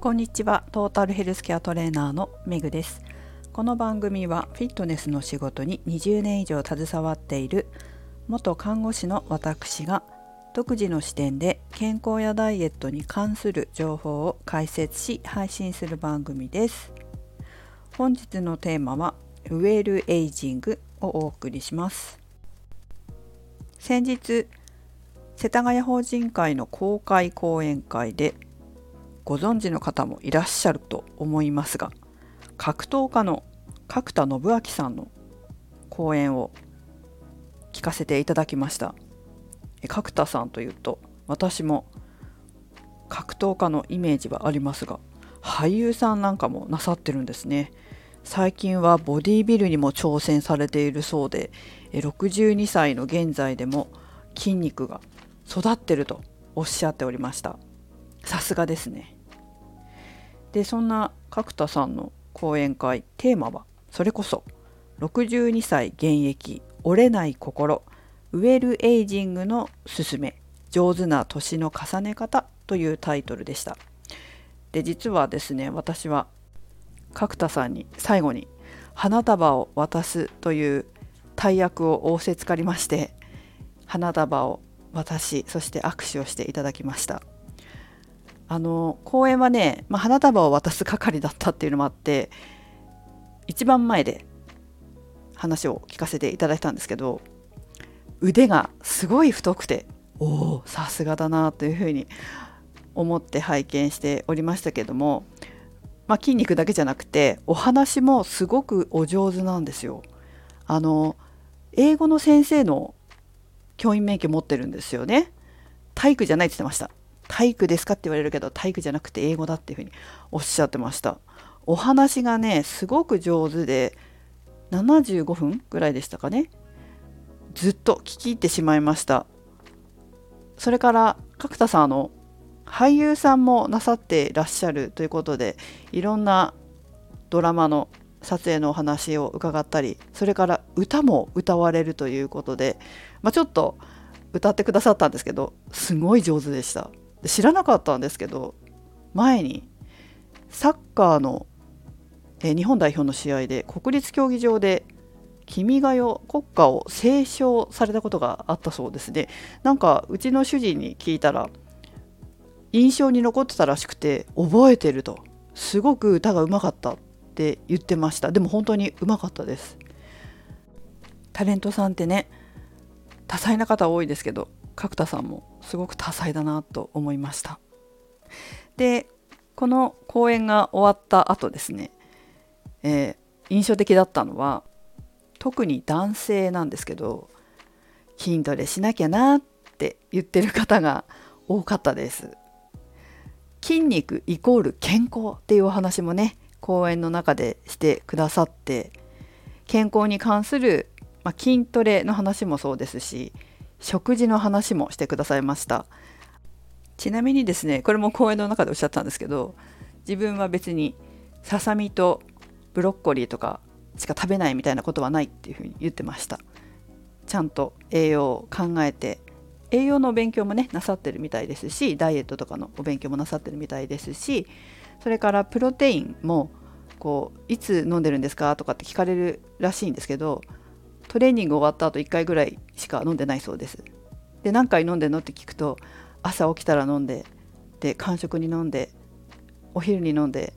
こんにちは。トータルヘルスケアトレーナーのめぐです。この番組はフィットネスの仕事に20年以上携わっている元看護師の私が独自の視点で健康やダイエットに関する情報を解説し配信する番組です。本日のテーマはウェルエイジングをお送りします。先日世田谷法人会の公開講演会でご存知の方もいらっしゃると思いますが格闘家の角田信明さんの講演を聞かせていただきました。角田さんというと私も格闘家のイメージはありますが俳優さんなんかもなさってるんですね。最近はボディビルにも挑戦されているそうで62歳の現在でも筋肉が育ってるとおっしゃっておりました。さすがですね。でそんな角田さんの講演会テーマはそれこそ62歳現役折れない心ウェルエイジングのすすめ上手な年の重ね方というタイトルでした。で実はですね私は角田さんに最後に花束を渡すという大役を仰せつかりまして花束を渡しそして握手をしていただきました。あの公演はね、まあ、花束を渡す係だったっていうのもあって一番前で話を聞かせていただいたんですけど腕がすごい太くておおさすがだなというふうに思って拝見しておりましたけども、まあ、筋肉だけじゃなくてお話もすごくお上手なんですよ。あの英語の先生の教員免許持ってるんですよね。体育じゃないって言ってました。体育ですかって言われるけど体育じゃなくて英語だっていうふうにおっしゃってました。お話がねすごく上手で75分ぐらいでしたかね。ずっと聞き入ってしまいました。それから角田さんの俳優さんもなさってらっしゃるということでいろんなドラマの撮影のお話を伺ったりそれから歌も歌われるということで、まあ、ちょっと歌ってくださったんですけどすごい上手でした。知らなかったんですけど前にサッカーの、え日本代表の試合で国立競技場で「君が代」国歌を斉唱されたことがあったそうですね。なんかうちの主人に聞いたら印象に残ってたらしくて覚えてると。すごく歌がうまかったって言ってました。でも本当にうまかったです。タレントさんってね多彩な方多いですけど角田さんもすごく多彩だなと思いました。でこの講演が終わった後ですね、えー、印象的だったのは特に男性なんですけど筋トレしなきゃなって言ってる方が多かったです。筋肉イコール健康っていうお話もね講演の中でしてくださって健康に関する、まあ、筋トレの話もそうですし食事の話もしてくださいました。ちなみにですねこれも講演の中でおっしゃったんですけど自分は別にささみとブロッコリーとかしか食べないみたいなことはないっていうふうに言ってました。ちゃんと栄養を考えて栄養のお勉強もねなさってるみたいですしダイエットとかのお勉強もなさってるみたいですしそれからプロテインもこういつ飲んでるんですかとかって聞かれるらしいんですけどトレーニング終わった後1回ぐらいしか飲んでないそうです。で何回飲んでんのって聞くと朝起きたら飲んでで間食に飲んでお昼に飲んで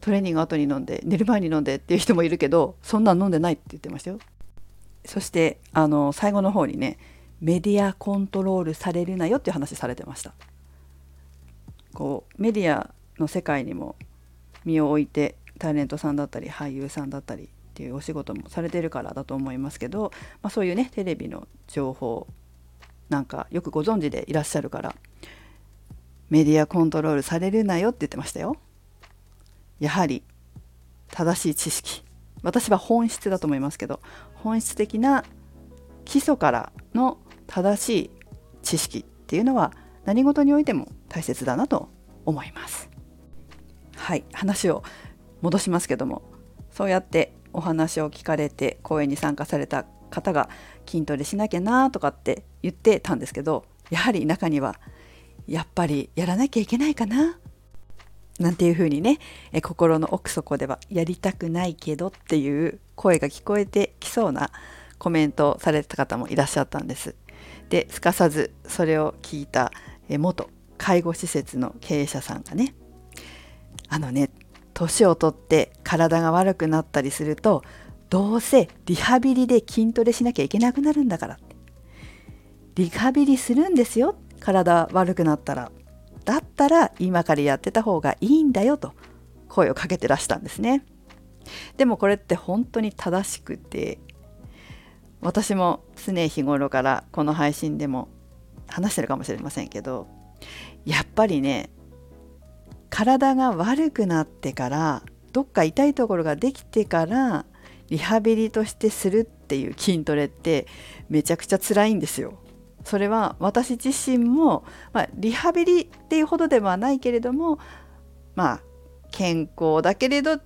トレーニング後に飲んで寝る前に飲んでっていう人もいるけどそんなん飲んでないって言ってましたよ。そしてあの最後の方にねメディアコントロールされるなよっていう話されてました。こうメディアの世界にも身を置いてタレントさんだったり俳優さんだったりっていうお仕事もされてるからだと思いますけど、まあ、そういうねテレビの情報なんかよくご存知でいらっしゃるからメディアコントロールされるなよって言ってましたよ。やはり正しい知識私は本質だと思いますけど本質的な基礎からの正しい知識っていうのは何事においても大切だなと思います。はい話を戻しますけどもそうやってお話を聞かれて講演に参加された方が筋トレしなきゃなとかって言ってたんですけどやはり中にはやっぱりやらなきゃいけないかななんていうふうにねえ心の奥底ではやりたくないけどっていう声が聞こえてきそうなコメントをされた方もいらっしゃったんです。ですかさずそれを聞いた元介護施設の経営者さんがねあのね年を取って体が悪くなったりするとどうせリハビリで筋トレしなきゃいけなくなるんだから。リハビリするんですよ。体悪くなったら。だったら今からやってた方がいいんだよと声をかけてらしたんですね。でもこれって本当に正しくて私も常日頃からこの配信でも話してるかもしれませんけどやっぱりね体が悪くなってからどっか痛いところができてからリハビリとしてするっていう筋トレってめちゃくちゃ辛いんですよ。それは私自身も、まあ、リハビリっていうほどではないけれどもまあ健康だけれど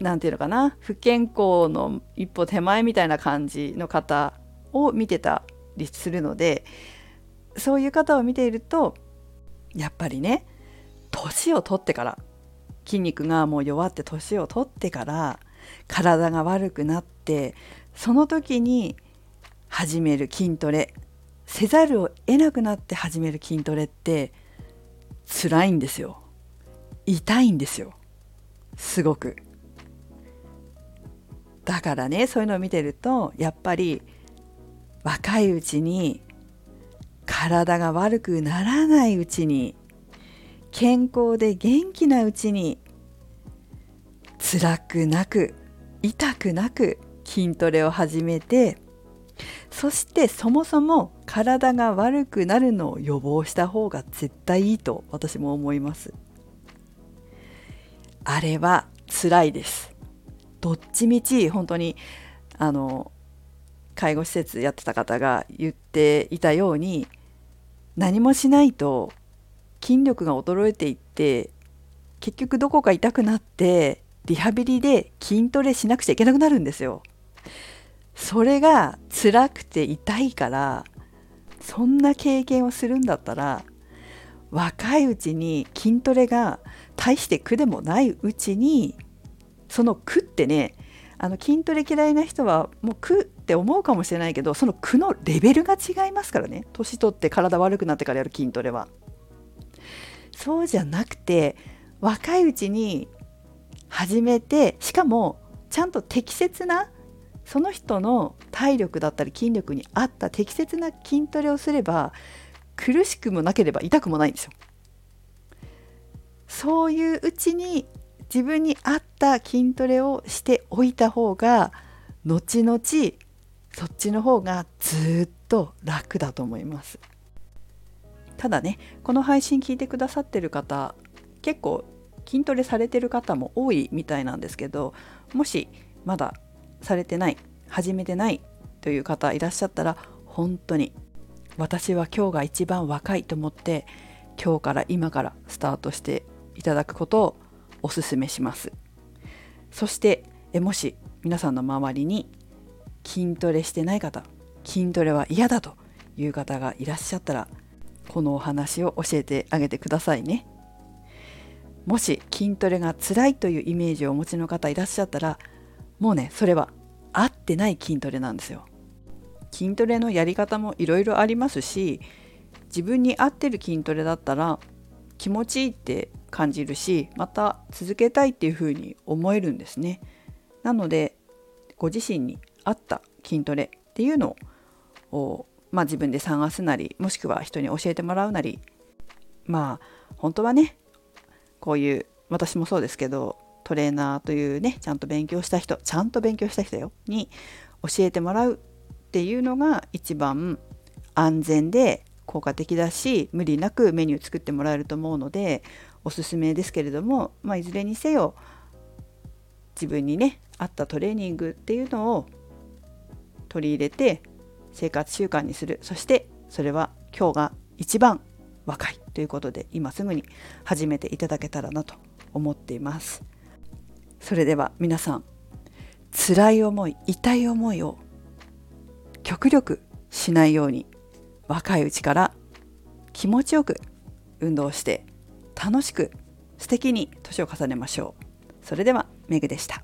何て言うのかな不健康の一歩手前みたいな感じの方を見てたりするのでそういう方を見ているとやっぱりね年を取ってから筋肉がもう弱って年を取ってから体が悪くなってその時に始める筋トレせざるを得なくなって始める筋トレって辛いんですよ。痛いんですよ。すごく。だからねそういうのを見てるとやっぱり若いうちに体が悪くならないうちに健康で元気なうちに辛くなく痛くなく筋トレを始めてそしてそもそも体が悪くなるのを予防した方が絶対いいと私も思います。あれは辛いです。どっちみち本当にあの介護施設やってた方が言っていたように何もしないと筋力が衰えていって結局どこか痛くなってリハビリで筋トレしなくちゃいけなくなるんですよ。それが辛くて痛いからそんな経験をするんだったら若いうちに筋トレが大して苦でもないうちにその苦ってねあの筋トレ嫌いな人はもう苦って思うかもしれないけどその苦のレベルが違いますからね年取って体悪くなってからやる筋トレは。そうじゃなくて若いうちに始めてしかもちゃんと適切なその人の体力だったり筋力に合った適切な筋トレをすれば苦しくもなければ痛くもないんですよ。そういううちに自分に合った筋トレをしておいた方が後々そっちの方がずっと楽だと思います。ただねこの配信聞いてくださってる方結構筋トレされてる方も多いみたいなんですけどもしまだされてない始めてないという方いらっしゃったら本当に私は今日が一番若いと思って今日から今からスタートしていただくことをお勧めします。そしてもし皆さんの周りに筋トレしてない方筋トレは嫌だという方がいらっしゃったらこのお話を教えてあげてくださいね。もし筋トレが辛いというイメージをお持ちの方いらっしゃったらもうねそれは合ってない筋トレなんですよ。筋トレのやり方もいろいろありますし自分に合ってる筋トレだったら気持ちいいって感じるしまた続けたいっていうふうに思えるんですね。なのでご自身に合った筋トレっていうのをまあ、自分で探すなりもしくは人に教えてもらうなりまあ本当はねこういう私もそうですけどトレーナーというねちゃんと勉強した人ちゃんと勉強した人よに教えてもらうっていうのが一番安全で効果的だし無理なくメニュー作ってもらえると思うのでおすすめですけれども、まあ、いずれにせよ自分にね合ったトレーニングっていうのを取り入れて生活習慣にする。そしてそれは今日が一番若いということで今すぐに始めていただけたらなと思っています。それでは皆さん辛い思い痛い思いを極力しないように若いうちから気持ちよく運動して楽しく素敵に年を重ねましょう。それではメグでした。